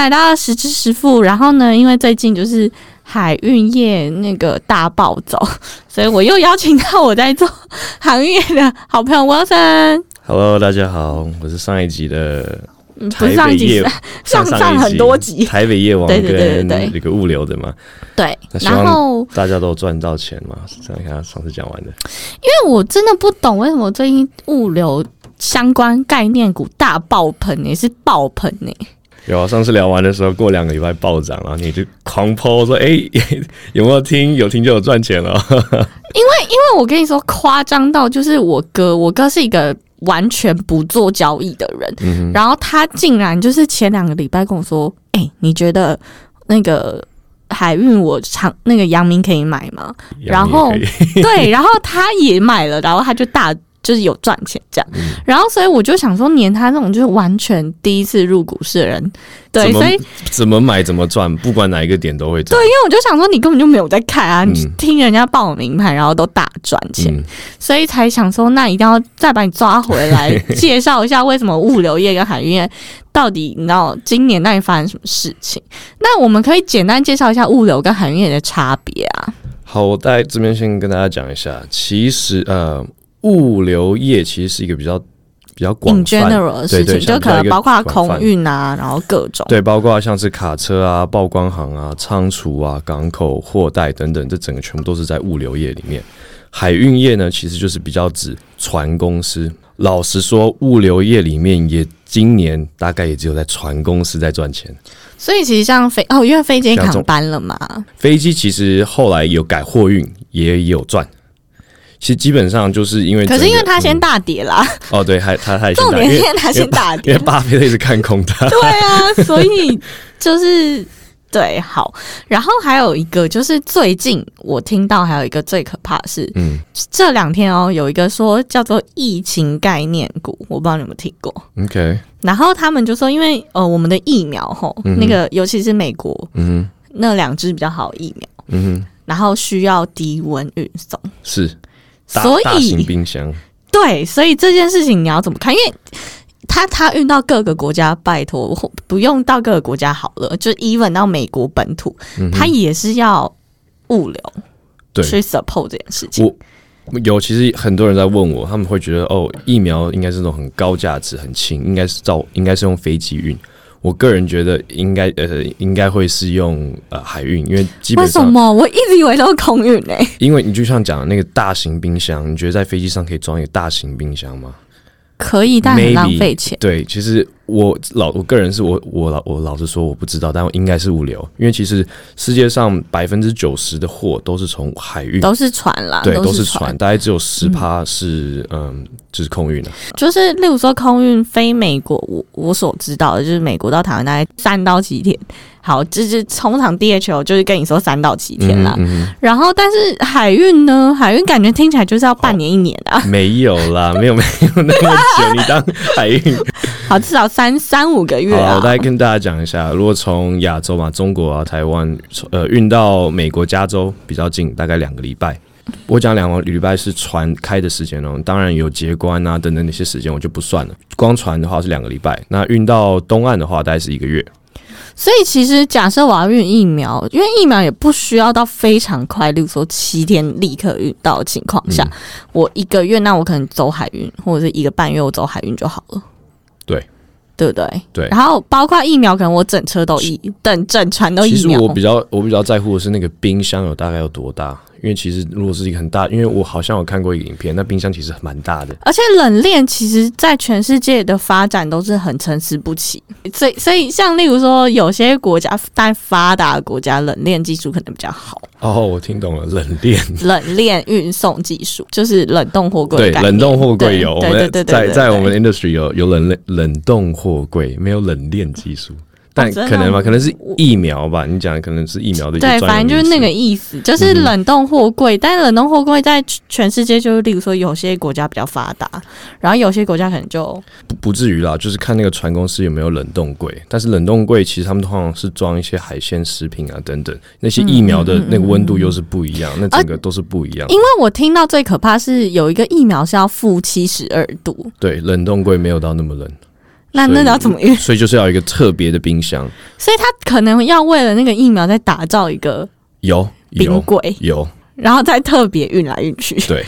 来到十支实付。然后呢，因为最近就是海运业那个大暴走，所以我又邀请到我在做航运业的好朋友 Wilson。Hello，大家好，我是上一集的嗯不台是上一集上上上很多集，台北夜王跟对那个物流的嘛，对。然后，大家都赚到钱嘛，这样看他上次讲完的。因为我真的不懂为什么最近物流相关概念股大爆棚，也是爆棚呢、有啊，上次聊完的时候，过两个礼拜暴涨，然后你就狂抛说，哎、有没有听？有听就有赚钱了。因为因为我跟你说，夸张到就是我哥，我哥是一个完全不做交易的人，嗯然后他竟然就是前两个礼拜跟我说：“哎、你觉得那个海运我长那个阳明可以买吗？”然后对，然后他也买了，然后他就大就是有赚钱这样，嗯然后所以我就想说，连他这种就是完全第一次入股市的人，对，所以怎么买怎么赚，不管哪一个点都会赚。对，因为我就想说，你根本就没有在看啊，你嗯听人家报名牌，然后都大赚钱，嗯，所以才想说，那一定要再把你抓回来，介绍一下为什么物流业跟海运业到底你知道今年那里发生什么事情？那我们可以简单介绍一下物流跟海运业的差别啊。好，我在这边先跟大家讲一下，其实呃，物流业其实是一个比较比较广 in 泛 general 的事情，就可能包括空运啊，然后各种。对，包括像是卡车啊、报关行啊、仓储啊、港口货代等等，这整个全部都是在物流业里面。海运业呢，其实就是比较指船公司。老实说，物流业里面也今年大概也只有在船公司在赚钱。所以其实像飞哦，因为飞机像这种扛班了嘛，飞机其实后来有改货运，也有赚。其实基本上就是因为，可是因为他先嗯。大跌啦，哦，对，还他还重点是因为它先大跌。因为，巴菲特一直看空它。对啊，所以就是对好。然后还有一个就是最近我听到还有一个最可怕的是嗯。这两天哦，有一个说叫做疫情概念股，我不知道你有没有听过。，OK，然后他们就说，因为呃，我们的疫苗吼，嗯那个尤其是美国嗯那两支比较好疫苗，嗯哼，然后需要低温运送，是。大所大型以冰箱。对，所以这件事情你要怎么看？因为他他运到各个国家，拜托不用到各个国家好了，就 even 到美国本土，嗯他也是要物流对去 support 这件事情。我有，其实很多人在问我，他们会觉得哦，疫苗应该是那种很高价值、很轻，应该是造，应该是用飞机运。我个人觉得应该呃，应该会是用呃海运，因为基为本上，什么？我一直以为都是空运呢、因为你就像讲的那个大型冰箱，你觉得在飞机上可以装一个大型冰箱吗？可以，但很浪费钱。对，其实我老我个人是我我老我老实说我不知道，但应该是物流，因为其实世界上百分之九十的货都是从海运，都是船啦，对，都是是船，。大概只有十趴是嗯就是空运的、就是例如说空运飞美国，我我所知道的就是美国到台湾大概三到七天。好，就是通常 DHL 就是跟你说三到七天啦。嗯嗯然后，但是海运呢？海运感觉听起来就是要半年一年啊。哼 没有啦，没 有没有那么久，你当海运。好，至少三三五个月我。来跟大家讲一下，如果从亚洲嘛，中国啊、台湾，呃，运到美国加州比较近，大概两个礼拜。我讲两个礼拜是船开的时间哦，当然有结关啊等等那些时间我就不算了。光船的话是两个礼拜，那运到东岸的话大概是一个月。所以其实假设我要运疫苗，因为疫苗也不需要到非常快，例如说七天立刻运到的情况下，嗯我一个月那我可能走海运，或者是一个半月我走海运就好了。对。对不对？对然后包括疫苗，可能我整车都疫，等整船都其实。我比较我比较在乎的是那个冰箱有大概有多大，因为其实如果是一个很大，因为我好像有看过一个影片，那冰箱其实蛮大的。而且冷链其实，在全世界的发展都是很参差不齐，所以所以像例如说，有些国家但发达的国家冷链技术可能比较好，哦，我听懂了，冷链。冷链运送技术就是冷冻货柜对，冷冻货柜有，我们在在我们 industry 有有冷链冷冻货柜，没有冷链技术，但可能吧，吗可能是疫苗吧，你讲的可能是疫苗的对，反正就是那个意思，就是冷冻货柜。但是冷冻货柜在全世界，就是例如说有些国家比较发达，然后有些国家可能就不不至于啦，就是看那个船公司有没有冷冻柜，但是冷冻柜其实他们通常是装一些海鲜食品啊等等，那些疫苗的那个温度又是不一样，那整个都是不一样。因为我听到最可怕是有一个疫苗是要负七十二度，对，冷冻柜没有到那么冷，那那要怎么运？所以就是要有一个特别的冰箱，所以他可能要为了那个疫苗再打造一个有有冰柜，有，然后再特别运来运去。对，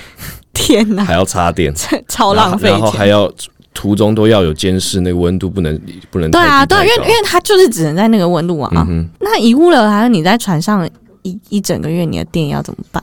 天哪，还要插电，超浪费然后还。要途中都要有监视，那个温度不能不能对啊，对啊，太低太高因为因为它就是只能在那个温度啊。嗯。那遗物了，还有你在船上一一整个月，你的电要怎么办？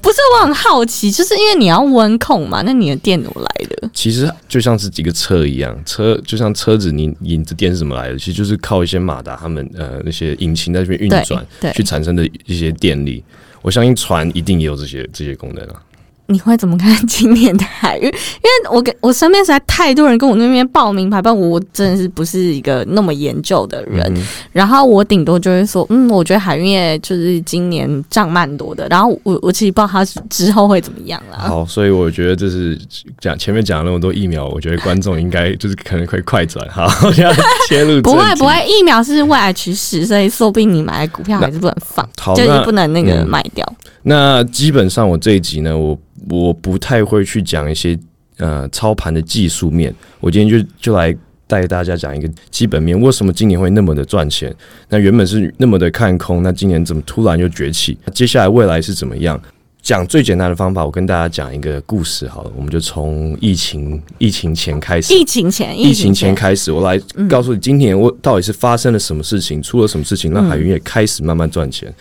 不是，我很好奇，就是因为你要温控嘛，那你的电怎么来的？其实就像是几个车一样，车就像车子你，引子电是怎么来的？其实就是靠一些马达，他们呃那些引擎在这边运转，对去，产生的一些电力。我相信船一定也有这些这些功能啊。你会怎么看今年的海运？因为我跟我身边实在太多人跟我那边报名牌，但我真的是不是一个那么研究的人。嗯然后我顶多就会说，嗯，我觉得海运业就是今年涨蛮多的。然后我我其实不知道它之后会怎么样啦。好，所以我觉得这是讲前面讲了那么多疫苗，我觉得观众应该就是可能会快转。哈，我现在切入不会不会，疫苗是未来趋势，所以说不定你买的股票还是不能放，就是不能那个嗯卖掉。那基本上我这一集呢，我我不太会去讲一些呃操盘的技术面，我今天就就来带大家讲一个基本面，为什么今年会那么的赚钱？那原本是那么的看空，那今年怎么突然就崛起？接下来未来是怎么样？讲最简单的方法，我跟大家讲一个故事好了，我们就从疫情疫情前开始，疫情前，疫情前开始，我来告诉你，今年我到底是发生了什么事情，出了什么事情，让海云也开始慢慢赚钱。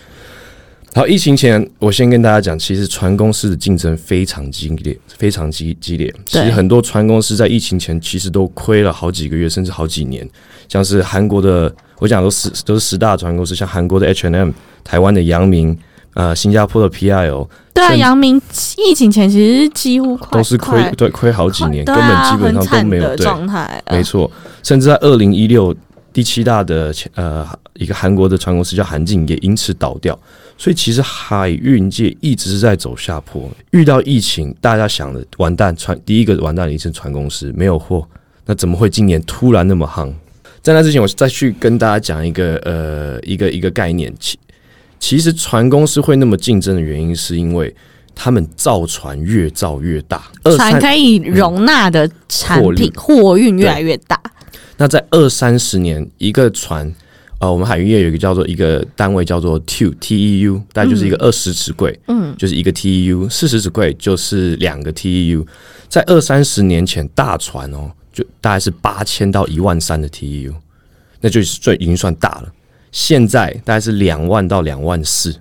好，疫情前，我先跟大家讲，其实船公司的竞争非常激烈，非常激激烈。其实很多船公司在疫情前其实都亏了好几个月，甚至好几年。像是韩国的，我讲都十都是十大船公司，像韩国的 H&M、台湾的阳明、呃，新加坡的 PIO 对啊，甚至阳明疫情前其实几乎都是亏对亏好几年，根对啊本基本上都没有状态。呃没错，甚至在二零一六第七大的呃一个韩国的船公司叫韩进也因此倒掉，所以其实海运界一直是在走下坡。遇到疫情，大家想的完蛋，船第一个完蛋的一是船公司没有货，那怎么会今年突然那么夯？在那之前，我再去跟大家讲一个呃一个一个概念，其其实船公司会那么竞争的原因，是因为他们造船越造越大，船可以容纳的产品货运越来越大。那在二三十年，一个船，呃，我们海运业有一个叫做一个单位叫做 TEU T E U，大概就是一个二十尺柜，嗯，就是一个 TEU，四十尺柜就是两个 TEU。在二三十年前，大船哦，就大概是八千到一万三的 TEU，那就是最已经算大了。现在大概是两万到两万四，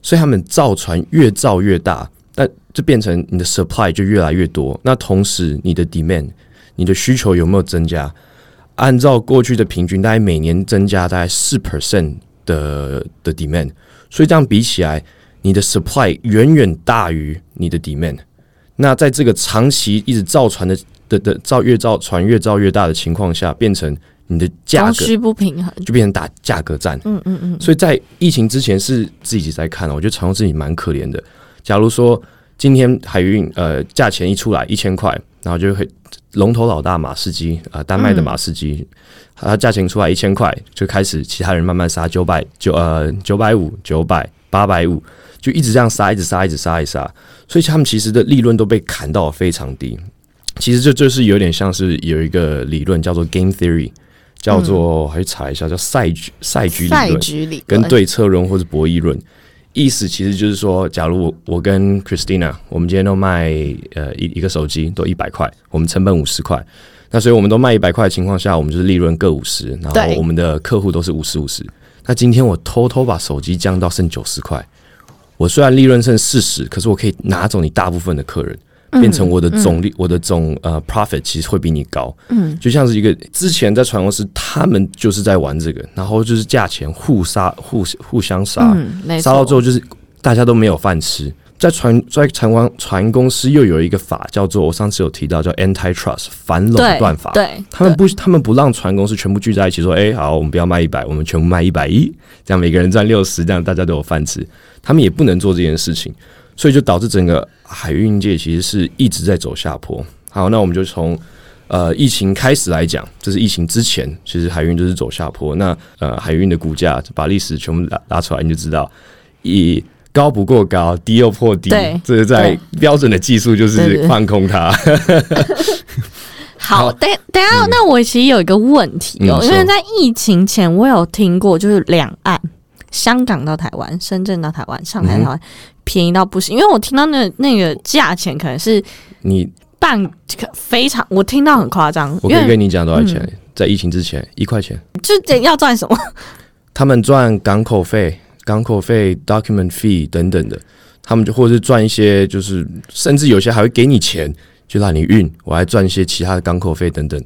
所以他们造船越造越大，那就变成你的 supply 就越来越多。那同时你的 demand，你的需求有没有增加？按照过去的平均，大概每年增加大概四 percent 的的 demand，所以这样比起来，你的 supply 远远大于你的 demand。那在这个长期一直造船的的的造越造船越造越大的情况下，变成你的价格供需不平衡。就变成打价格战。嗯嗯嗯，所以在疫情之前是自己在看，我觉得长荣自己蛮可怜的。假如说今天海运呃价钱一出来一千块，然后就会龙头老大马士基啊、呃丹麦的马士基，它价钱出来一千块，就开始其他人慢慢杀九百九呃九百五九百八百五，就一直这样杀，一直杀，一直杀，一直杀，所以他们其实的利润都被砍到非常低。其实这就是有点像是有一个理论叫做 game theory，叫做、我还去查一下叫赛局赛局理赛论。跟对策论或是博弈论，意思其实就是说，假如我我跟 Christina，我们今天都卖呃一一个手机都一百块，我们成本五十块，那所以我们都卖一百块的情况下，我们就是利润各五十，然后我们的客户都是五十五十。那今天我偷偷把手机降到剩九十块，我虽然利润剩四十，可是我可以拿走你大部分的客人。变成我的总利，我的总呃 profit 其实会比你高，嗯，就像是一个之前在船公司，他们就是在玩这个，然后就是价钱互杀、互互相杀，嗯，没杀到错，最后就是大家都没有饭吃。在船在船公船公司又有一个法叫做我上次有提到叫 antitrust 反垄对断法，对，他们不他们不让船公司全部聚在一起说，哎、好，我们不要卖一百，我们全部卖一百一，这样每个人赚六十，这样大家都有饭吃。他们也不能做这件事情，所以就导致整个海运界其实是一直在走下坡。好，那我们就从呃疫情开始来讲，就是疫情之前，其实海运就是走下坡。那呃海运的股价把历史全部拉拉出来，你就知道，以高不过高，低又破低，这是在标准的技术就是放空它。好，好等等一下，那我其实有一个问题哦，嗯因为在疫情前，我有听过，就是两岸，香港到台湾，深圳到台湾，上海到台湾，便宜到不行。因为我听到那那个价钱可能是你半可非常，我听到很夸张，我可以跟你讲多少钱？嗯在疫情之前一块钱，就得要赚什么？他们赚港口费、港口费、document fee 等等的，他们就或者是赚一些，就是甚至有些还会给你钱，就让你运，我还赚一些其他的港口费等等，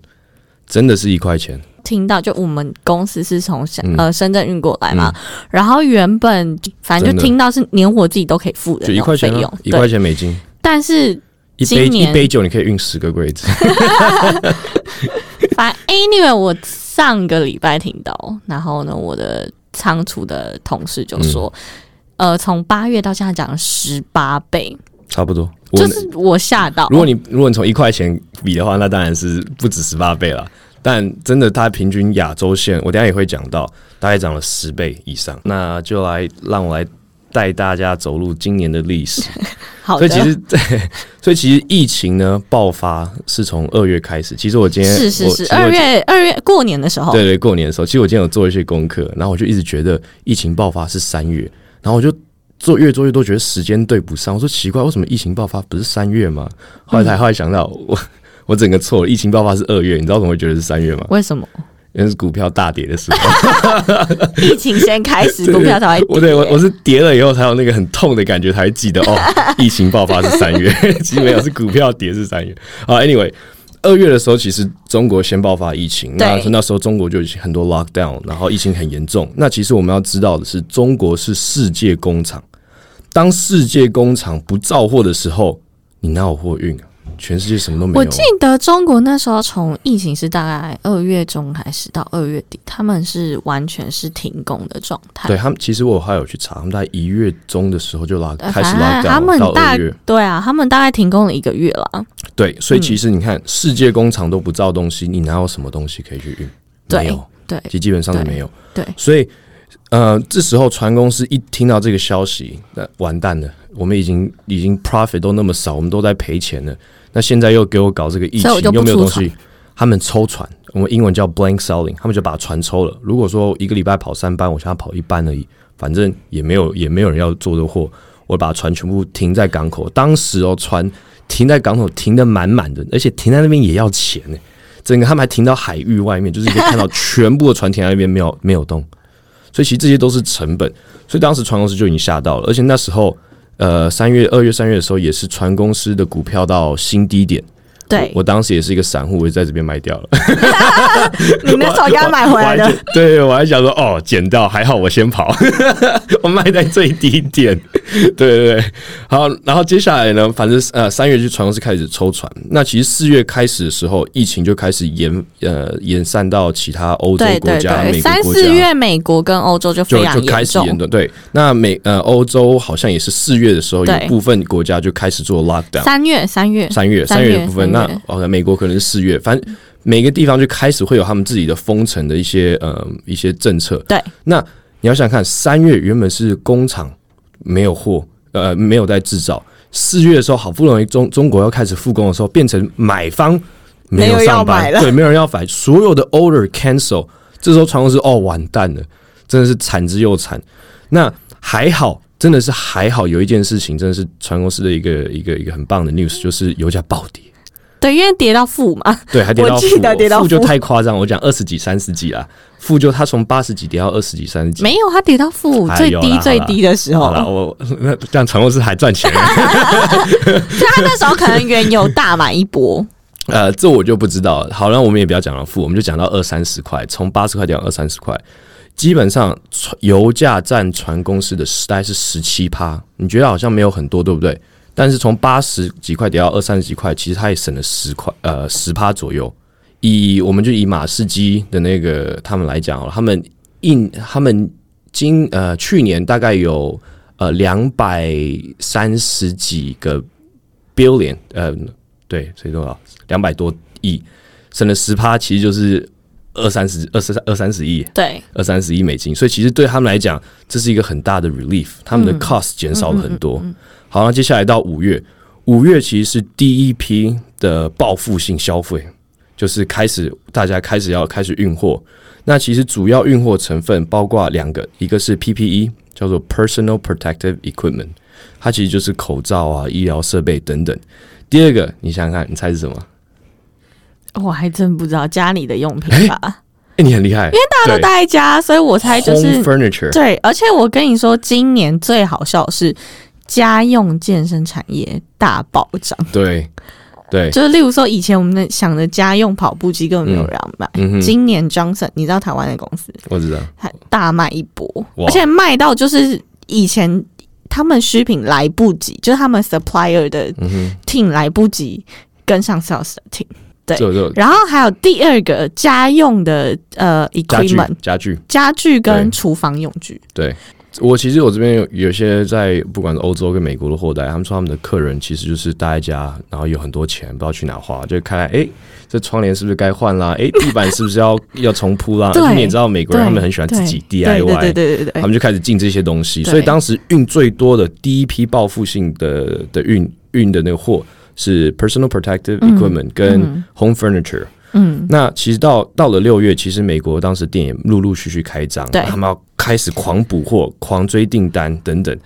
真的是一块钱。听到就我们公司是从深嗯呃深圳运过来嘛，然后原本反正就听到是连我自己都可以付的就一块钱一块对，钱美金，但是一杯一杯酒你可以运十个柜子。反正 anyway，我上个礼拜听到，然后呢，我的仓储的同事就说，嗯呃，从八月到现在涨了十八倍，差不多。就是我吓到。如果你如果你从一块钱比的话，那当然是不止十八倍了。但真的，它平均亚洲线，我等下也会讲到，大概涨了十倍以上。那就来让我来带大家走入今年的历史。好，所以其实，对，所以其实疫情呢爆发是从二月开始。其实我今天是是是，二月二月过年的时候，对对，过年的时候，其实我今天有做一些功课，然后我就一直觉得疫情爆发是三月，然后我就做越做越多，觉得时间对不上。我说奇怪，为什么疫情爆发不是三月吗？后来才后来想到，我我整个错了，疫情爆发是二月，你知道怎么会觉得是三月吗？为什么因为是股票大跌的时候，疫情先开始，股票才会跌？我对我我是跌了以后才有那个很痛的感觉，才会记得哦，疫情爆发是三月，其实没有，是股票跌是三月。好，anyway。二月的时候，其实中国先爆发疫情，那那时候中国就已经很多 lockdown，然后疫情很严重。那其实我们要知道的是，中国是世界工厂，当世界工厂不造货的时候，你哪有货运啊？全世界什么都没有啊。我记得中国那时候从疫情是大概二月中开始到二月底，他们是完全是停工的状态。对他们，其实我还有去查，他们在一月中的时候就拉呃开始反正 lockdown，他们到大。对啊，他们大概停工了一个月了。对，所以嗯其实你看，世界工厂都不造东西，你哪有什么东西可以去运？对没有，对其基本上是没有。对，所以呃，这时候船公司一听到这个消息，那完蛋了，我们已经已经 profit 都那么少，我们都在赔钱了。那现在又给我搞这个疫情又没有东西，他们抽船，我们英文叫 blank selling，他们就把船抽了。如果说一个礼拜跑三班，我现在跑一班而已，反正也没有也没有人要做的货，我把船全部停在港口。当时哦，船停在港口停的满满的，而且停在那边也要钱呢。整个他们还停到海域外面，就是你可以看到全部的船停在那边没有没有动，所以其实这些都是成本。所以当时船公司就已经吓到了，而且那时候呃三月、二月、三月的时候，也是船公司的股票到新低点。对我，当时也是一个散户，我就在这边卖掉了。你那时候刚买回来的对，我还想说，哦，捡到，还好我先跑，我卖在最低点。对对对，好，然后接下来呢，反正呃三月就船公司开始抽船，那其实四月开始的时候，疫情就开始延呃延散到其他欧洲国家、对，美国国家。三四月美国跟欧洲就非常就就开严重始严。重，对。那美呃欧洲好像也是四月的时候，有部分国家就开始做 lockdown。三月，三月，三月，三月三月的部分，那三月哦，美国可能是四月，反正每个地方就开始会有他们自己的封城的一些呃一些政策。对，那你要想想看，三月原本是工厂没有货，呃，没有在制造，四月的时候好不容易中中国要开始复工的时候，变成买方没有上班对，没有人要买，所有的 order cancel，这时候传公司哦完蛋了，真的是惨之又惨。那还好，真的是还好，有一件事情真的是船公司的一个一个一个很棒的 news，就是油价暴跌。对，因为跌到负嘛，对，还跌到我负记得跌到负就太夸张，我讲二十几、三十几啦，负就它从八十几跌到二十几、三十几。没有，它跌到负哎最低最低的时候好，了，我那 这样船公司还赚钱，所那时候可能原油大买一波。呃，这我就不知道了。好了，我们也不要讲到负，我们就讲到二三十块，从八十块跌到二三十块，基本上船油价占船公司的大概是十七趴，你觉得好像没有很多，对不对？但是从八十几块跌到二三十几块，其实它也省了十块，呃，十趴左右。以我们就以马士基的那个他们来讲哦，他们印他们今呃去年大概有呃两百三十几个 billion，呃，对，所以多少两百多亿，省了十趴，其实就是二三十二十二三十亿，对，二三十亿美金，所以其实对他们来讲，这是一个很大的 relief，他们的 cost 减少了很多。好，那接下来到五月，五月其实是第一批的报复性消费，就是开始大家开始要开始运货。那其实主要运货成分包括两个，一个是 PPE，叫做 Personal Protective Equipment，它其实就是口罩啊、医疗设备等等。第二个，你想想看，你猜是什么？我还真不知道家里的用品吧，哎、你很厉害，因为大家都待在家，所以我猜就是 Furniture。对。而且我跟你说，今年最好笑的是家用健身产业大暴涨，对对，就是例如说以前我们的想的家用跑步机根本没有人要买，今年 Johnson 你知道台湾的公司？我知道，还大卖一波，而且卖到就是以前他们需品来不及，就是他们 supplier 的，team 来不及跟上 sales 的 team。对。然后还有第二个家用的呃 equipment 家具，家具跟对。厨房用具，我其实我这边有有些在不管是欧洲跟美国的货代，他们说他们的客人其实就是待在家，然后有很多钱不知道去哪花，就开来哎、这窗帘是不是该换啦？哎、地板是不是要要重铺啦？对你也知道美国人他们很喜欢自己 DIY，对对对对对他们就开始进这些东西，所以当时运最多的第一批报复性的的运运的那个货是 personal protective 嗯 equipment 跟嗯 home furniture。嗯，那其实到到了六月，其实美国当时店也陆陆续续开张，对他们要开始狂补货、狂追订单等等。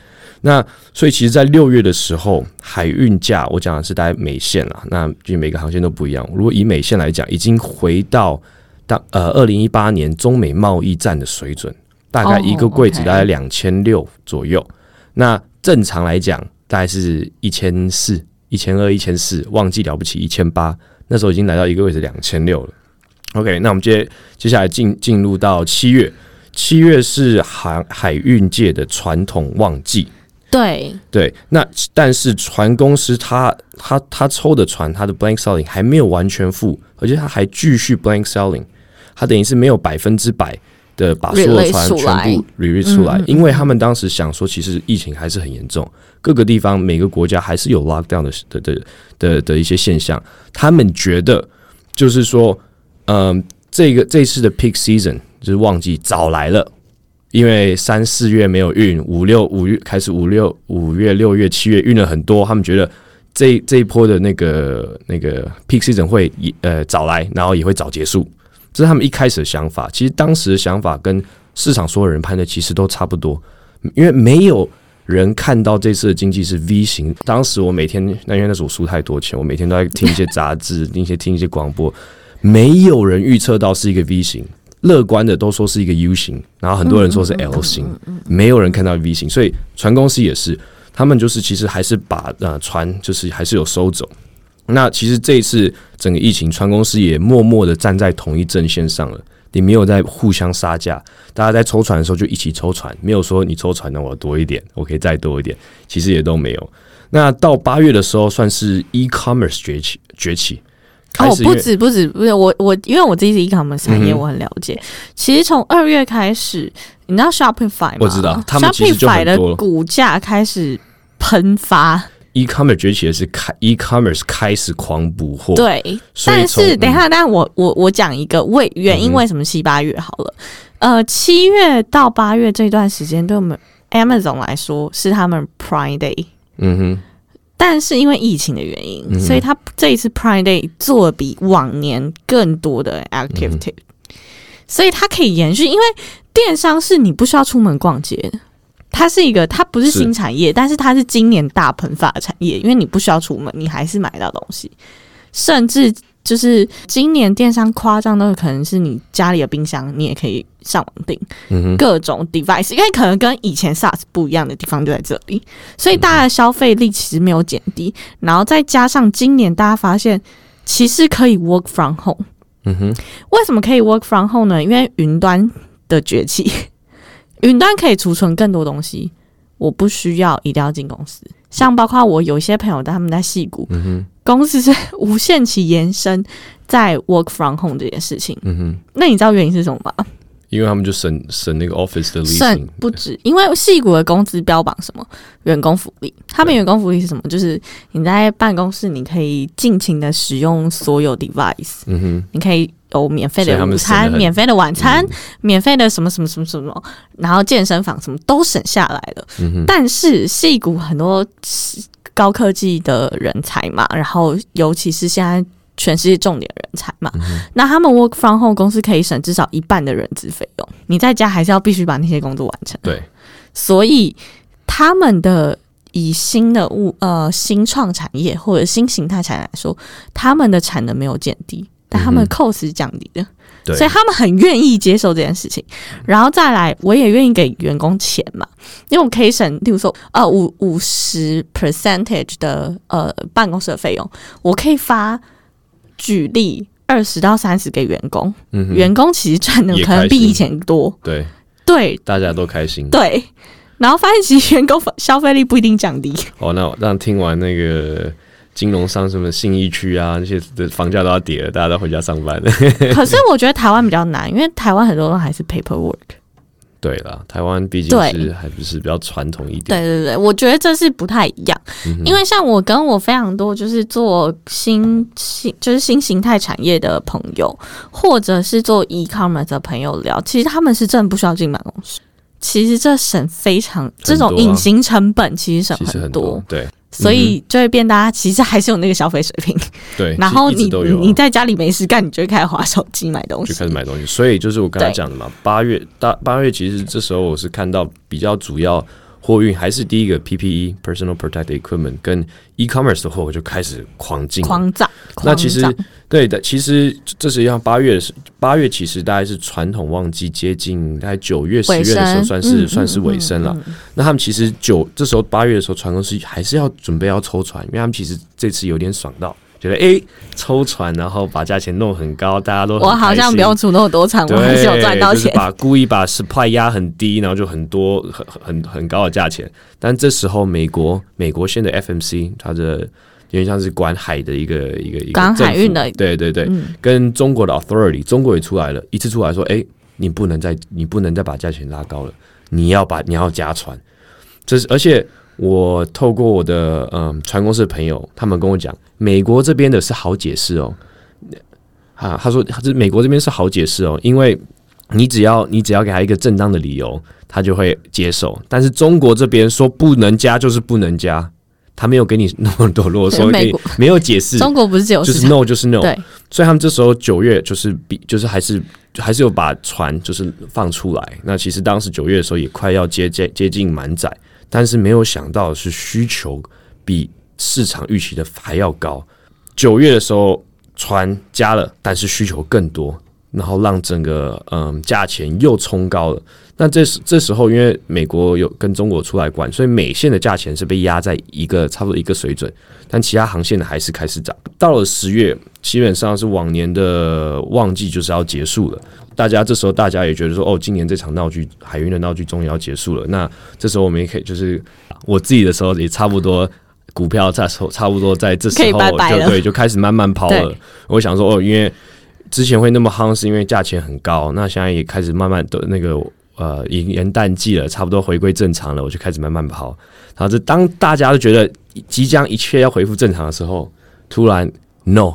那所以其实，在六月的时候，海运价我讲的是大概美线啦，那就每个航线都不一样。如果以美线来讲，已经回到当呃二零一八年中美贸易战的水准，大概哦一个柜子大概两千六左右。那正常来讲，大概是一千四、一千二、一千四，忘记了不起一千八，那时候已经来到一个位置两千六了。OK，那我们接接下来进进入到七月，七月是海海运界的传统旺季。对，对，那但是船公司他他他抽的船，他的 blank selling 还没有完全付，而且他还继续 blank selling，他等于是没有百分之百的把所有船全部 release 出来，因为他们当时想说，其实疫情还是很严重，各个地方每个国家还是有 lockdown 的的的的的一些现象，他们觉得就是说，嗯、这个这次的 peak season 就是旺季早来了。因为三四月没有运，五六五月开始，五六五月、六月、七月运了很多，他们觉得这这一波的那个那个 peak season 会呃早来，然后也会早结束，这是他们一开始的想法。其实当时的想法跟市场所有人判断其实都差不多，因为没有人看到这次的经济是 V 型。当时我每天，那因为那时候我输太多钱，我每天都在听一些杂志，听一些听一些广播，没有人预测到是一个 V 型。乐观的都说是一个 U 型，然后很多人说是 L 型，没有人看到 V 型，所以船公司也是，他们就是其实还是把呃船就是还是有收走。那其实这一次整个疫情，船公司也默默的站在同一阵线上了，你没有在互相杀价，大家在抽船的时候就一起抽船，没有说你抽船的我多一点，我可以再多一点，其实也都没有。那到八月的时候，算是 e-commerce 崛起崛起，哦，不止不止不是我我，因为我自己是 e-commerce 产业，嗯我很了解。其实从二月开始，你知道 Shopify 吗？我知道 Shopify 的股价开始喷发，e-commerce 崛起的是开 e-commerce 开始狂补货，对。但是从等一下，但我我我讲一个为原因，为什么七八月好了？呃，七月到八月这段时间，对我们 Amazon 来说是他们 Prime Day。嗯哼，但是因为疫情的原因，嗯所以他这一次 Prime Day 做得比往年更多的 activity，、所以它可以延续。因为电商是你不需要出门逛街的，它是一个它不是是。新产业，但是它是今年大喷发的产业，因为你不需要出门，你还是买到东西，甚至。就是今年电商夸张到可能是你家里的冰箱，你也可以上网订，嗯，各种 device，因为可能跟以前 SaaS 不一样的地方就在这里，所以大家的消费力其实没有减低，然后再加上今年大家发现其实可以 work from home，嗯哼，为什么可以 work from home 呢？因为云端的崛起，云端可以储存更多东西，我不需要一定要进公司。像包括我有一些朋友，他们在戏谷嗯，公司是无限期延伸在 work from home 这件事情。嗯哼，那你知道原因是什么吗？因为他们就省省那个 office 的 leasing，甚不止，因为戏骨的工资标榜什么？员工福利，他们员工福利是什么？就是你在办公室你可以尽情的使用所有 device，嗯哼，你可以有免费的午餐、免费的晚餐、嗯免费的什么什么什么什么，然后健身房什么都省下来了。嗯，但是戏骨很多高科技的人才嘛，然后尤其是现在全世界重点人才嘛。那他们 work from home 公司可以省至少一半的人资费用，你在家还是要必须把那些工作完成。对，所以他们的以新的物呃新创产业或者新形态产业来说，他们的产能没有减低，但他们的 cost 是降低的。对，所以他们很愿意接受这件事情，然后再来，我也愿意给员工钱嘛，因为我可以省，例如说，呃，五五十 percentage 的呃办公室的费用，我可以发，举例二十到三十给员工，嗯员工其实赚的可能比以前多，对，对。大家都开心。对，然后发现其实员工消费力不一定降低，哦，那我让听完那个金融商什么信义区啊，那些的房价都要跌了，大家都回家上班了。可是我觉得台湾比较难，因为台湾很多人还是 paperwork。对啦，台湾毕竟是还不是比较传统一点。对对对，我觉得这是不太一样，嗯因为像我跟我非常多就是做新新就是新形态产业的朋友，或者是做 e commerce 的朋友聊，其实他们是真的不需要进办公室。其实这省非常这种隐形成本，其实省很多，对所以就会变大家其实还是有那个消费水平。对，然后你你在家里没事干，你就会开始划手机买东西就西。开始买东西，所以就是我刚才讲的嘛，八月大八月其实这时候我是看到比较主要货运还是第一个 PPE personal protective equipment 跟 e-commerce 的货就开始狂进，狂涨，那其实对的，其实这实际上。八月是八月，其实大概是传统旺季，接近大概九月、十月的时候，算是、嗯算是尾声了。嗯嗯嗯那他们其实九这时候八月的时候，船公司还是要准备要抽船，因为他们其实这次有点爽到，觉得诶抽船，然后把价钱弄很高，大家都我好像开心不用出那么多船，我还是有赚到钱。就是把故意把 supply 压很低，然后就很多很很很高的价钱。但这时候美国美国现在 FMC 它的有点像是管海的一个一个一个港海运的对对对，嗯跟中国的 authority 中国也出来了，一次出来说，哎、你不能再你不能再把价钱拉高了，你要把你要加船。这是而且我透过我的嗯船公司的朋友，他们跟我讲，美国这边的是好解释哦。啊，他说这美国这边是好解释哦，因为你只要你只要给他一个正当的理由，他就会接受。但是中国这边说不能加就是不能加，他没有给你那么多啰嗦，给你对美国没有解释，中国不是自由就是，no 就是 no。对，所以他们这时候九月就是比就是还是还是有把船就是放出来。那其实当时九月的时候也快要接接接近满载，但是没有想到的是需求比市场预期的还要高。九月的时候船加了，但是需求更多，然后让整个嗯价钱又冲高了。那这时这时候，因为美国有跟中国出来管，所以美线的价钱是被压在一个差不多一个水准，但其他航线的还是开始涨。到了十月，基本上是往年的旺季就是要结束了。大家这时候大家也觉得说，哦，今年这场闹剧海运的闹剧终于要结束了。那这时候我们也可以，就是我自己的时候也差不多。股票差差不多在这时候就对，就开始慢慢抛了。我想说，哦，因为之前会那么夯，是因为价钱很高，那现在也开始慢慢的那个呃元元旦季了，差不多回归正常了，我就开始慢慢跑。然后这当大家都觉得即将一切要恢复正常的时候，突然 no，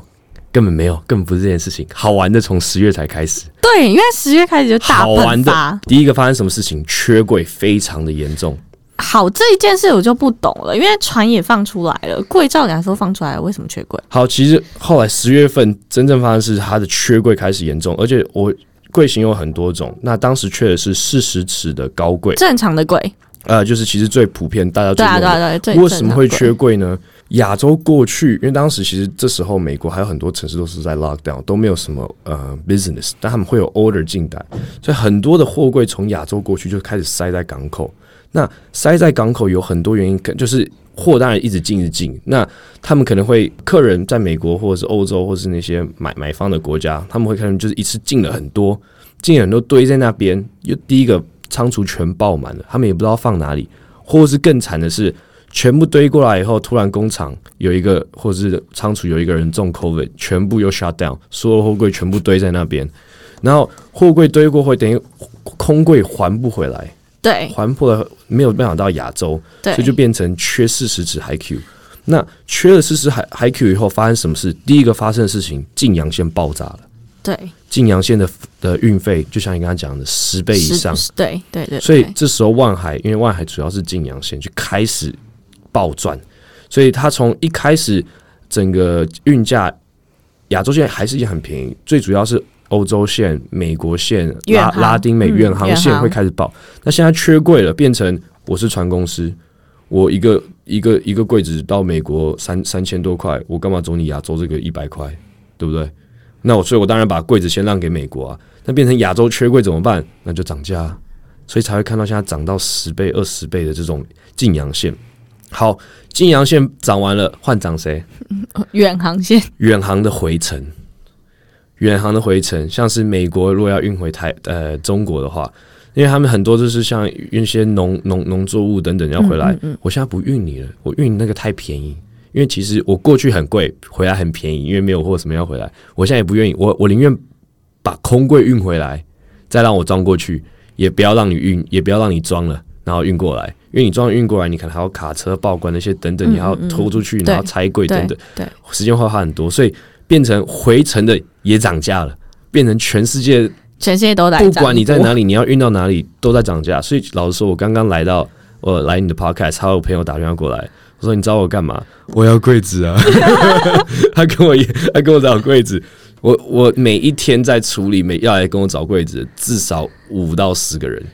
根本没有，根本不是这件事情。好玩的从十月才开始，对，因为十月开始就大好玩的。第一个发生什么事情？缺柜非常的严重。好，这一件事我就不懂了，因为船也放出来了，柜照理来说放出来了，为什么缺柜？好，其实后来十月份真正发生是它的缺柜开始严重，而且我柜型有很多种，那当时缺的是四十尺的高柜，正常的柜，呃，就是其实最普遍大家对啊。对啊，对啊，最为什么会缺柜呢？亚洲过去，因为当时其实这时候美国还有很多城市都是在 lockdown，都没有什么呃 business，但他们会有 order 进来，所以很多的货柜从亚洲过去就开始塞在港口。那塞在港口有很多原因，可就是货当然一直进一直进。那他们可能会客人在美国或者是欧洲或者是那些买买方的国家，他们会可能就是一次进了很多，进了很多堆在那边，又第一个仓储全爆满了，他们也不知道放哪里，或者是更惨的是。全部堆过来以后，突然工厂有一个，或者是仓储有一个人中 COVID，全部又 shut down，所有货柜全部堆在那边，然后货柜堆过会等于空柜还不回来，对。还不了没有办法到亚洲，对，所以就变成缺四十指海 Q。那缺了四十海海 Q 以后，发生什么事？第一个发生的事情，晋阳线爆炸了。对。晋阳线的的运费，就像你刚刚讲的十倍以上，对对对，所以这时候万海，因为万海主要是晋阳线，就开始暴赚，所以它从一开始整个运价亚洲线还是也很便宜，最主要是欧洲线、美国线、拉拉丁美嗯远航线会开始爆。那现在缺柜了，变成我是船公司，我一个一个一个柜子到美国三三千多块，我干嘛走你亚洲这个一百块，对不对？那我所以，我当然把柜子先让给美国啊。那变成亚洲缺柜怎么办？那就涨价、啊，所以才会看到现在涨到十倍、二十倍的这种晋阳线。好，金阳线涨完了，换涨谁？远航线远航的回程，远航的回程，像是美国如果要运回台呃中国的话，因为他们很多就是像运一些农农农作物等等要回来，我现在不运你了，我运你那个太便宜。因为其实我过去很贵，回来很便宜，因为没有货什么要回来，我现在也不愿意，我我宁愿把空柜运回来，再让我装过去，也不要让你运，也不要让你装了，然后运过来，因为你装运过来，你可能还要卡车报关那些等等，你还要拖出去，然后拆柜等等对，对，时间会花很多，所以变成回程的也涨价了，变成全世界全世界都在不管你在哪里，你要运到哪里都在涨价。所以老实说，我刚刚来到我来你的 podcast，还有朋友打电话过来，我说你找我干嘛？我要柜子啊！他跟我他跟我找柜子，我我每一天在处理，每要来跟我找柜子，至少五到十个人。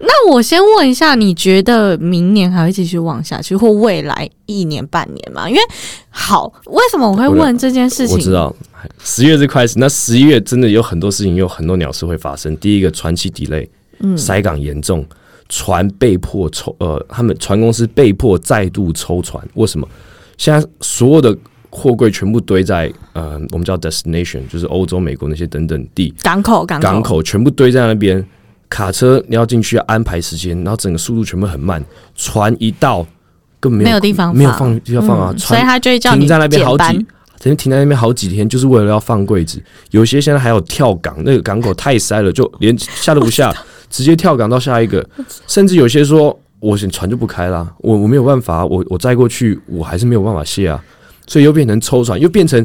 那我先问一下，你觉得明年还会继续旺下去，或未来一年半年吗？因为好，为什么我会问这件事情？我知道十月是开始，那十一月真的有很多事情，有很多鸟事会发生。第一个，船期 delay，嗯塞港严重，船被迫抽，呃，他们船公司被迫再度抽船。为什么？现在所有的货柜全部堆在呃，我们叫 destination，就是欧洲、美国那些等等地港口，港口，港口，全部堆在那边。卡车你要进去要安排时间，然后整个速度全部很慢。船一到，根本没有地方没有放地方放啊，嗯所以船他就会叫你停在那边好几，曾经停在那边好几天，就是为了要放柜子。有些现在还有跳港，那个港口太塞了，就连下都不下，直接跳港到下一个。甚至有些说，我船就不开啦，我我没有办法，我我载过去，我还是没有办法卸啊，所以又变成抽船，又变成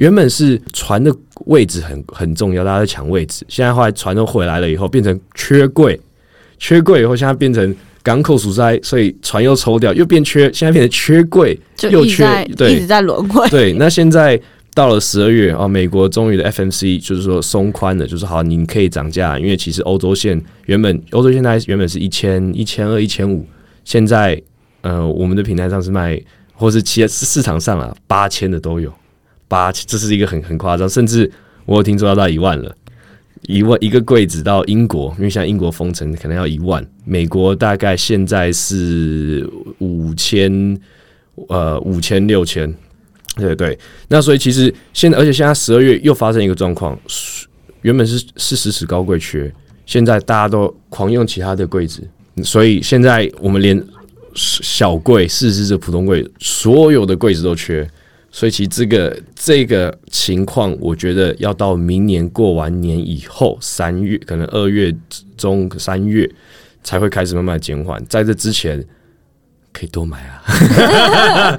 原本是船的位置很很重要，大家在抢位置。现在后来船都回来了以后，变成缺柜，缺柜以后，现在变成港口阻塞，所以船又抽掉，又变缺，现在变成缺柜，又缺对一直在轮回。对，那现在到了十二月啊，美国终于的 FMC 就是说松宽了，就是好，你可以涨价，因为其实欧洲线原本欧洲现在原本是一千、一千二、一千五，现在呃我们的平台上是卖，或是其实市场上啊八千的都有，八这是一个很很夸张，甚至我有听说要到一万了。一万一个柜子到英国，因为像英国封城可能要一万，美国大概现在是五千，呃五千六千，对对，那所以其实现在，而且现在十二月又发生一个状况，原本是是实尺高柜缺，现在大家都狂用其他的柜子，所以现在我们连小柜、四支的普通柜，所有的柜子都缺。所以其实这个这个情况，我觉得要到明年过完年以后，三月可能二月中三月才会开始慢慢减缓。在这之前，可以多买啊。